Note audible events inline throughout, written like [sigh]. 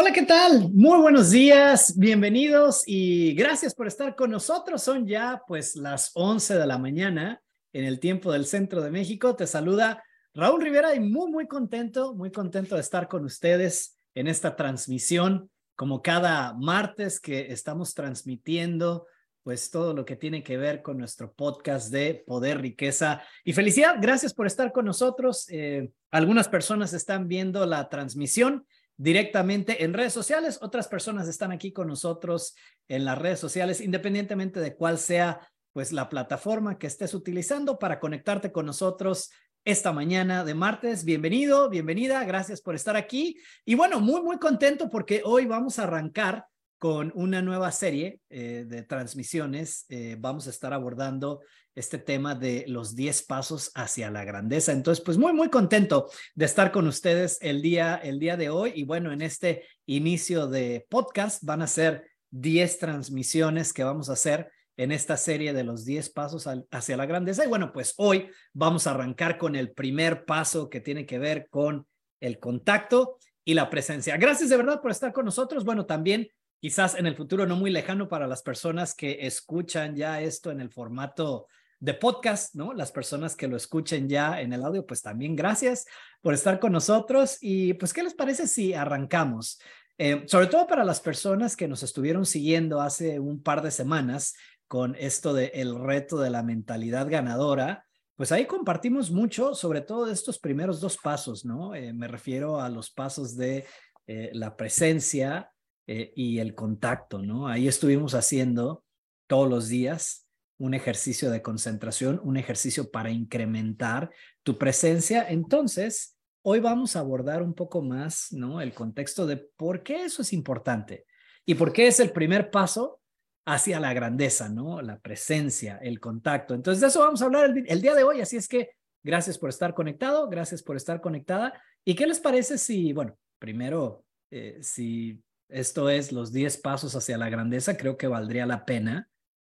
Hola, ¿qué tal? Muy buenos días, bienvenidos y gracias por estar con nosotros. Son ya pues las 11 de la mañana en el tiempo del centro de México. Te saluda Raúl Rivera y muy, muy contento, muy contento de estar con ustedes en esta transmisión, como cada martes que estamos transmitiendo pues todo lo que tiene que ver con nuestro podcast de Poder, Riqueza y Felicidad. Gracias por estar con nosotros. Eh, algunas personas están viendo la transmisión directamente en redes sociales. Otras personas están aquí con nosotros en las redes sociales, independientemente de cuál sea pues la plataforma que estés utilizando para conectarte con nosotros esta mañana de martes. Bienvenido, bienvenida, gracias por estar aquí. Y bueno, muy, muy contento porque hoy vamos a arrancar con una nueva serie eh, de transmisiones. Eh, vamos a estar abordando este tema de los 10 pasos hacia la grandeza. Entonces, pues muy, muy contento de estar con ustedes el día, el día de hoy. Y bueno, en este inicio de podcast van a ser 10 transmisiones que vamos a hacer en esta serie de los 10 pasos hacia la grandeza. Y bueno, pues hoy vamos a arrancar con el primer paso que tiene que ver con el contacto y la presencia. Gracias de verdad por estar con nosotros. Bueno, también quizás en el futuro no muy lejano para las personas que escuchan ya esto en el formato de podcast, ¿no? Las personas que lo escuchen ya en el audio, pues también gracias por estar con nosotros. Y pues, ¿qué les parece si arrancamos? Eh, sobre todo para las personas que nos estuvieron siguiendo hace un par de semanas con esto de el reto de la mentalidad ganadora, pues ahí compartimos mucho sobre todo estos primeros dos pasos, ¿no? Eh, me refiero a los pasos de eh, la presencia, eh, y el contacto, ¿no? Ahí estuvimos haciendo todos los días un ejercicio de concentración, un ejercicio para incrementar tu presencia. Entonces, hoy vamos a abordar un poco más, ¿no? El contexto de por qué eso es importante y por qué es el primer paso hacia la grandeza, ¿no? La presencia, el contacto. Entonces, de eso vamos a hablar el, día de hoy. Así es que gracias por estar conectado, gracias por estar conectada. ¿Y qué les parece si, bueno, primero, eh, si esto es los 10 pasos hacia la grandeza, creo que valdría la pena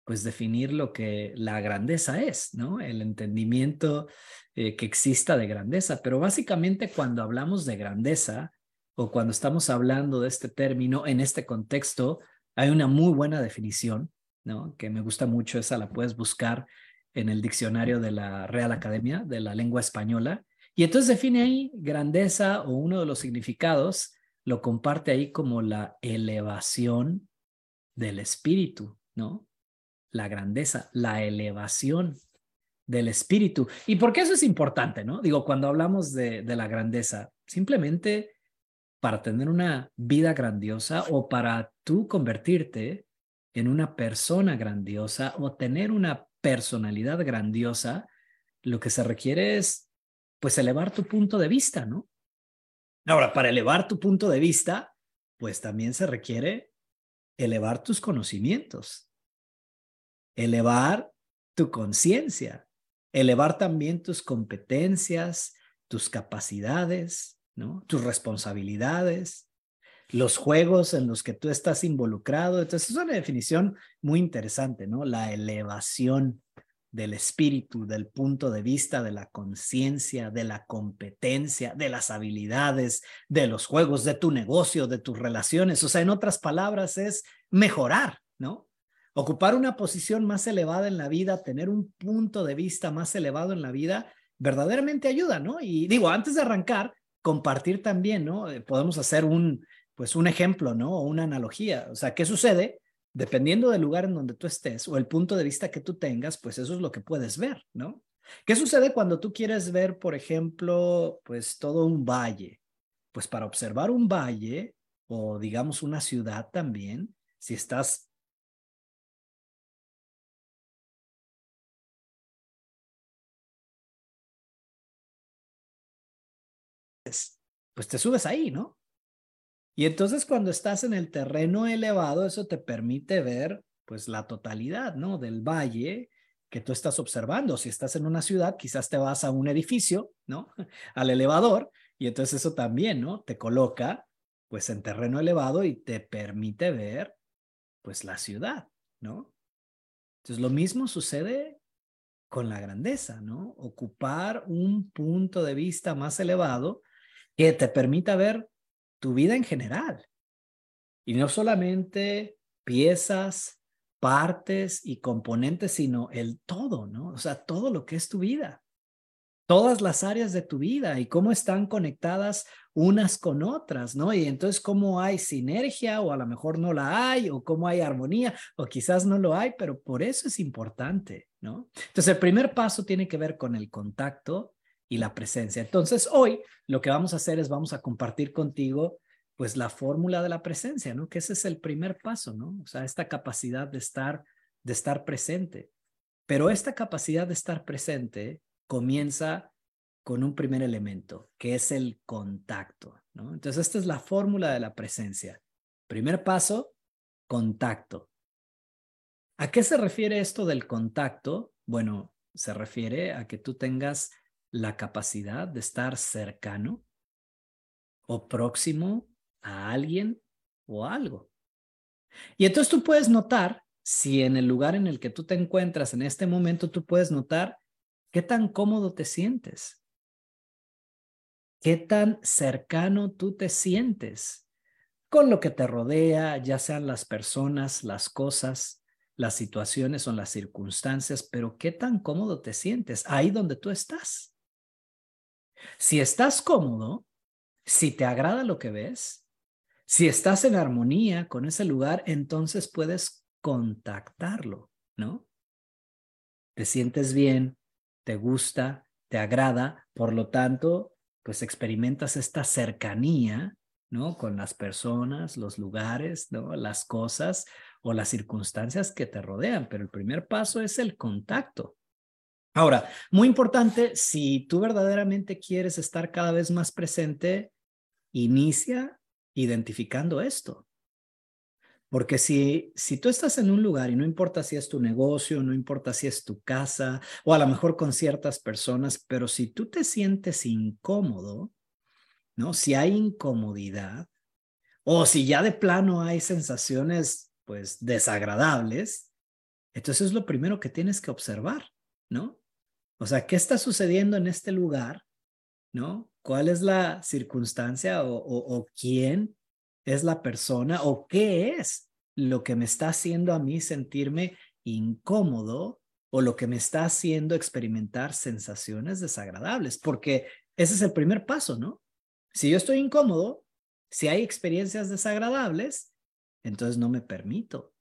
pues definir lo que la grandeza es, ¿no? El entendimiento eh, que exista de grandeza. Pero básicamente cuando hablamos de grandeza o cuando estamos hablando de este término en este contexto, hay una muy buena definición, ¿no? Que me gusta mucho, esa la puedes buscar en el diccionario de la Real Academia de la Lengua Española. Y entonces define ahí grandeza o uno de los significados lo comparte ahí como la elevación del espíritu, ¿no? La grandeza, la elevación del espíritu. ¿Y por qué eso es importante, no? Digo, cuando hablamos de, de la grandeza, simplemente para tener una vida grandiosa o para tú convertirte en una persona grandiosa o tener una personalidad grandiosa, lo que se requiere es, pues, elevar tu punto de vista, ¿no? Ahora, para elevar tu punto de vista, pues también se requiere elevar tus conocimientos, elevar tu conciencia, elevar también tus competencias, tus capacidades, tus responsabilidades, los juegos en los que tú estás involucrado. Entonces, es una definición muy interesante, ¿no? La elevación del espíritu, del punto de vista de la conciencia, de la competencia, de las habilidades, de los juegos, de tu negocio, de tus relaciones. O sea, en otras palabras, es mejorar, ¿no? Ocupar una posición más elevada en la vida, tener un punto de vista más elevado en la vida, verdaderamente ayuda, ¿no? Y digo, antes de arrancar, compartir también, ¿no? Eh, podemos hacer un, pues un ejemplo, ¿no? O una analogía. O sea, ¿qué sucede dependiendo del lugar en donde tú estés o el punto de vista que tú tengas, pues eso es lo que puedes ver, ¿no? ¿Qué sucede cuando tú quieres ver, por ejemplo, pues todo un valle? Pues para observar un valle o digamos una ciudad también, si estás pues te subes ahí, ¿no? Y entonces cuando estás en el terreno elevado, eso te permite ver pues la totalidad, ¿no? Del valle que tú estás observando. Si estás en una ciudad, quizás te vas a un edificio, ¿no? [laughs] Al elevador y entonces eso también, ¿no? Te coloca pues en terreno elevado y te permite ver pues la ciudad, ¿no? Entonces lo mismo sucede con la grandeza, ¿no? Ocupar un punto de vista más elevado que te permita ver tu vida en general, Y no solamente piezas, partes y componentes, sino el todo, ¿no? O sea, todo lo que es tu vida, todas las áreas de tu vida y cómo están conectadas unas con otras, ¿no? Y entonces cómo hay sinergia o a lo mejor no la hay o cómo hay armonía o quizás no lo hay, pero por eso es importante, ¿no? Entonces el primer paso tiene que ver con el contacto y la presencia. Entonces hoy lo que vamos a hacer es vamos a compartir contigo pues la fórmula de la presencia, ¿no? Que ese es el primer paso, ¿no? O sea, esta capacidad de estar, de estar presente. Pero esta capacidad de estar presente comienza con un primer elemento, que es el contacto, ¿no? Entonces, esta es la fórmula de la presencia. Primer paso, contacto. ¿A qué se refiere esto del contacto? Bueno, se refiere a que tú tengas la capacidad de estar cercano o próximo a alguien o algo. Y entonces tú puedes notar si en el lugar en el que tú te encuentras en este momento, tú puedes notar qué tan cómodo te sientes, qué tan cercano tú te sientes con lo que te rodea, ya sean las personas, las cosas, las situaciones o las circunstancias, pero qué tan cómodo te sientes ahí donde tú estás. Si estás cómodo, si te agrada lo que ves, si estás en armonía con ese lugar, entonces puedes contactarlo, ¿no? Te sientes bien, te gusta, te agrada, por lo tanto, pues experimentas esta cercanía, ¿no? Con las personas, los lugares, ¿no? Las cosas o las circunstancias que te rodean, pero el primer paso es el contacto. Ahora, muy importante, si tú verdaderamente quieres estar cada vez más presente, inicia identificando esto. Porque si, si tú estás en un lugar y no importa si es tu negocio, no importa si es tu casa o a lo mejor con ciertas personas, pero si tú te sientes incómodo, ¿no? Si hay incomodidad o si ya de plano hay sensaciones pues desagradables, entonces es lo primero que tienes que observar, ¿no? O sea, ¿qué está sucediendo en este lugar? ¿No? cuál es la circunstancia o, quién es la persona o qué es lo que me está haciendo a mí sentirme incómodo o lo que me está haciendo experimentar sensaciones desagradables, porque ese es el primer paso, ¿no? Si yo estoy incómodo, si hay experiencias desagradables, entonces no me permito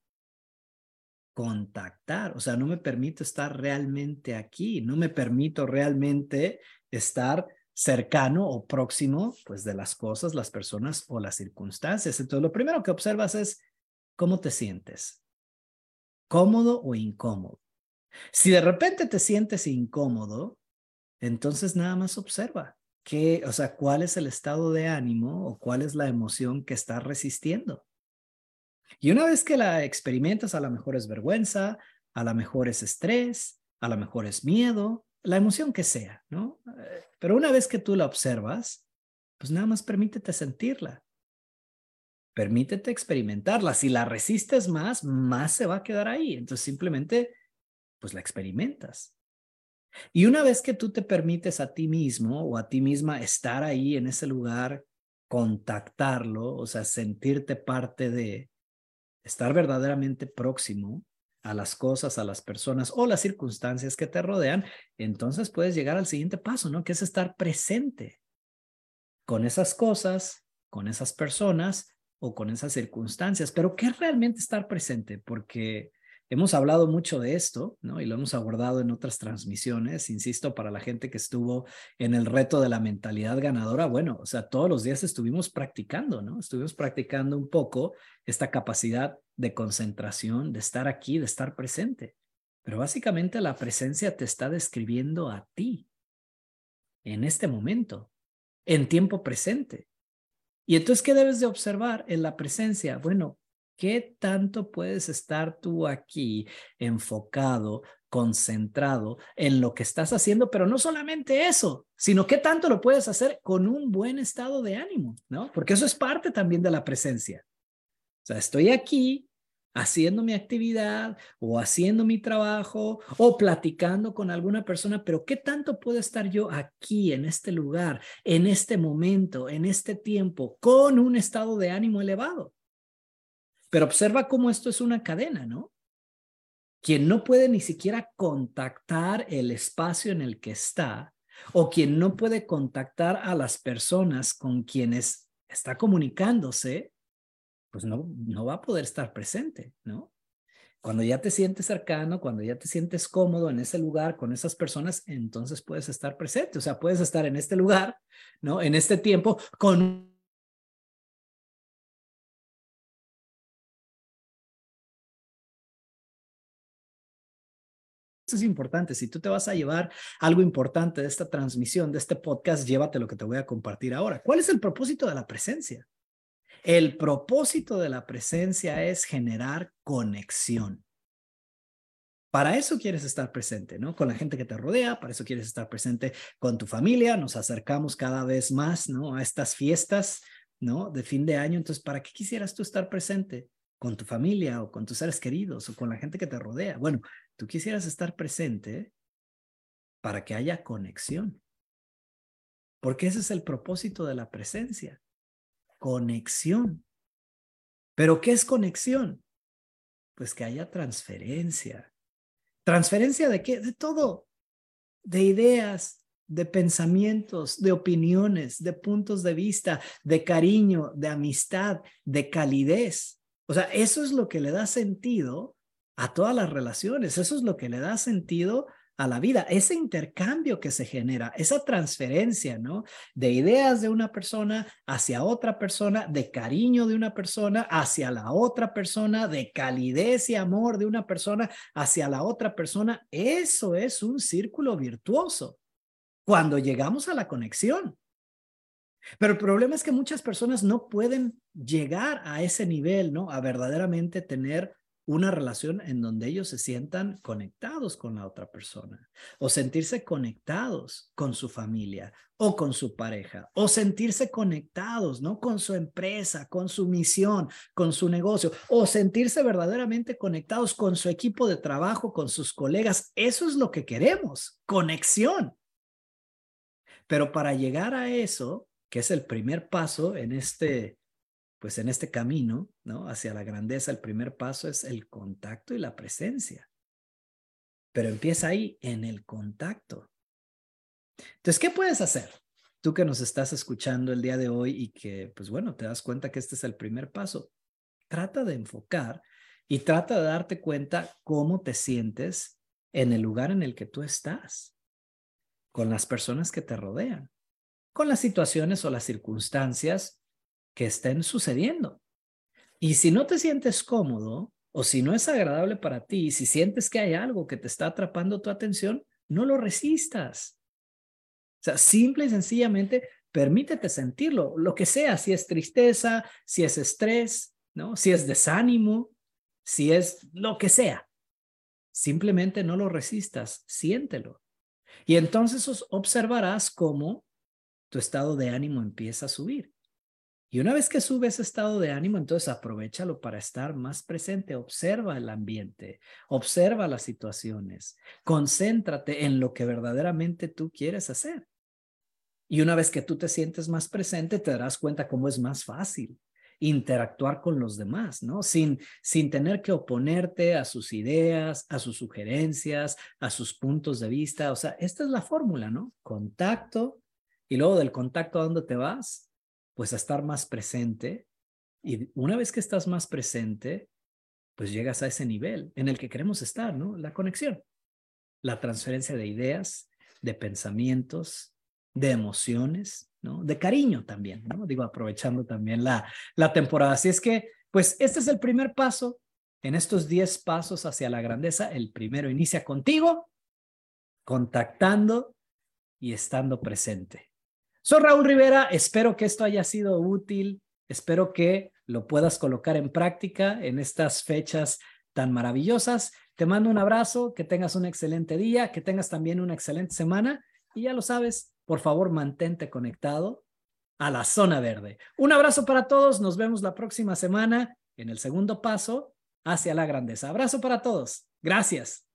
contactar, o sea, no me permito estar realmente aquí, no me permito realmente estar cercano o próximo, pues, de las cosas, las personas o las circunstancias. Entonces, lo primero que observas es cómo te sientes, cómodo o incómodo. Si de repente te sientes incómodo, entonces nada más observa qué, o sea, cuál es el estado de ánimo o cuál es la emoción que estás resistiendo. Y una vez que la experimentas, a lo mejor es vergüenza, a lo mejor es estrés, a lo mejor es miedo, la emoción que sea, ¿no? Eh, pero una vez que tú la observas, pues nada más permítete sentirla. Permítete experimentarla. Si la resistes más, más se va a quedar ahí. Entonces simplemente, pues la experimentas. Y una vez que tú te permites a ti mismo o a ti misma estar ahí en ese lugar, contactarlo, o sea, sentirte parte de, estar verdaderamente próximo, a las cosas, a las personas o las circunstancias que te rodean, entonces puedes llegar al siguiente paso, ¿no? Que es estar presente con esas cosas, con esas personas o con esas circunstancias. Pero ¿qué es realmente estar presente? Porque hemos hablado mucho de esto, ¿no? Y lo hemos abordado en otras transmisiones, insisto, para la gente que estuvo en el reto de la mentalidad ganadora, bueno, o sea, todos los días estuvimos practicando, ¿no? Estuvimos practicando un poco esta capacidad de concentración, de estar aquí, de estar presente. Pero básicamente la presencia te está describiendo a ti en este momento, en tiempo presente. Y entonces, ¿qué debes de observar en la presencia? Bueno, ¿qué tanto puedes estar tú aquí enfocado, concentrado en lo que estás haciendo? Pero no solamente eso, sino qué tanto lo puedes hacer con un buen estado de ánimo, ¿no? Porque eso es parte también de la presencia. O sea, estoy aquí haciendo mi actividad o haciendo mi trabajo o platicando con alguna persona, pero ¿qué tanto puedo estar yo aquí, en este lugar, en este momento, en este tiempo, con un estado de ánimo elevado? Pero observa cómo esto es una cadena, ¿no? Quien no puede ni siquiera contactar el espacio en el que está o quien no puede contactar a las personas con quienes está comunicándose, pues no, no va a poder estar presente, ¿no? Cuando ya te sientes cercano, cuando ya te sientes cómodo en ese lugar con esas personas, entonces puedes estar presente. O sea, puedes estar en este lugar, ¿no? En este tiempo con Es importante. Si tú te vas a llevar algo importante de esta transmisión, de este podcast, llévate lo que te voy a compartir ahora. ¿Cuál es el propósito de la presencia? El propósito de la presencia es generar conexión. Para eso quieres estar presente, ¿no? Con la gente que te rodea, para eso quieres estar presente con tu familia. Nos acercamos cada vez más, ¿no? A estas fiestas, ¿no? De fin de año. Entonces, ¿para qué quisieras tú estar presente? Con tu familia o con tus seres queridos o con la gente que te rodea. Bueno, tú quisieras estar presente para que haya conexión. Porque ese es el propósito de la presencia conexión. ¿Pero qué es conexión? Pues que haya transferencia. ¿Transferencia de qué? De todo. De ideas, de pensamientos, de opiniones, de puntos de vista, de cariño, de amistad, de calidez. O sea, eso es lo que le da sentido a todas las relaciones. Eso es lo que le da sentido a la vida, ese intercambio que se genera, esa transferencia, ¿no? De ideas de una persona hacia otra persona, de cariño de una persona hacia la otra persona, de calidez y amor de una persona hacia la otra persona, eso es un círculo virtuoso cuando llegamos a la conexión. Pero el problema es que muchas personas no pueden llegar a ese nivel, ¿no? A verdaderamente tener una relación en donde ellos se sientan conectados con la otra persona o sentirse conectados con su familia o con su pareja o sentirse conectados, ¿no? Con su empresa, con su misión, con su negocio o sentirse verdaderamente conectados con su equipo de trabajo, con sus colegas. Eso es lo que queremos, conexión. Pero para llegar a eso, que es el primer paso en este pues en este camino, ¿no? Hacia la grandeza, el primer paso es el contacto y la presencia. Pero empieza ahí, en el contacto. Entonces, ¿qué puedes hacer? Tú que nos estás escuchando el día de hoy y que, pues bueno, te das cuenta que este es el primer paso. Trata de enfocar y trata de darte cuenta cómo te sientes en el lugar en el que tú estás, con las personas que te rodean, con las situaciones o las circunstancias que estén sucediendo. Y si no te sientes cómodo o si no es agradable para ti, si sientes que hay algo que te está atrapando tu atención, no lo resistas. O sea, simple y sencillamente permítete sentirlo, lo que sea, si es tristeza, si es estrés, ¿no? Si es desánimo, si es lo que sea. Simplemente no lo resistas, siéntelo. Y entonces observarás cómo tu estado de ánimo empieza a subir. Y una vez que sube ese estado de ánimo, entonces aprovechalo para estar más presente, observa el ambiente, observa las situaciones, concéntrate en lo que verdaderamente tú quieres hacer. Y una vez que tú te sientes más presente, te darás cuenta cómo es más fácil interactuar con los demás, ¿no? Sin, sin tener que oponerte a sus ideas, a sus sugerencias, a sus puntos de vista. O sea, esta es la fórmula, ¿no? Contacto y luego del contacto a dónde te vas, pues a estar más presente. Y una vez que estás más presente, pues llegas a ese nivel en el que queremos estar, ¿no? La conexión, la transferencia de ideas, de pensamientos, de emociones, ¿no? De cariño también, ¿no? Digo, aprovechando también la, la temporada. Así es que, pues este es el primer paso en estos 10 pasos hacia la grandeza. El primero inicia contigo, contactando y estando presente. Soy Raúl Rivera, espero que esto haya sido útil, espero que lo puedas colocar en práctica en estas fechas tan maravillosas. Te mando un abrazo, que tengas un excelente día, que tengas también una excelente semana y ya lo sabes, por favor mantente conectado a la zona verde. Un abrazo para todos, nos vemos la próxima semana en el segundo paso hacia la grandeza. Abrazo para todos, gracias.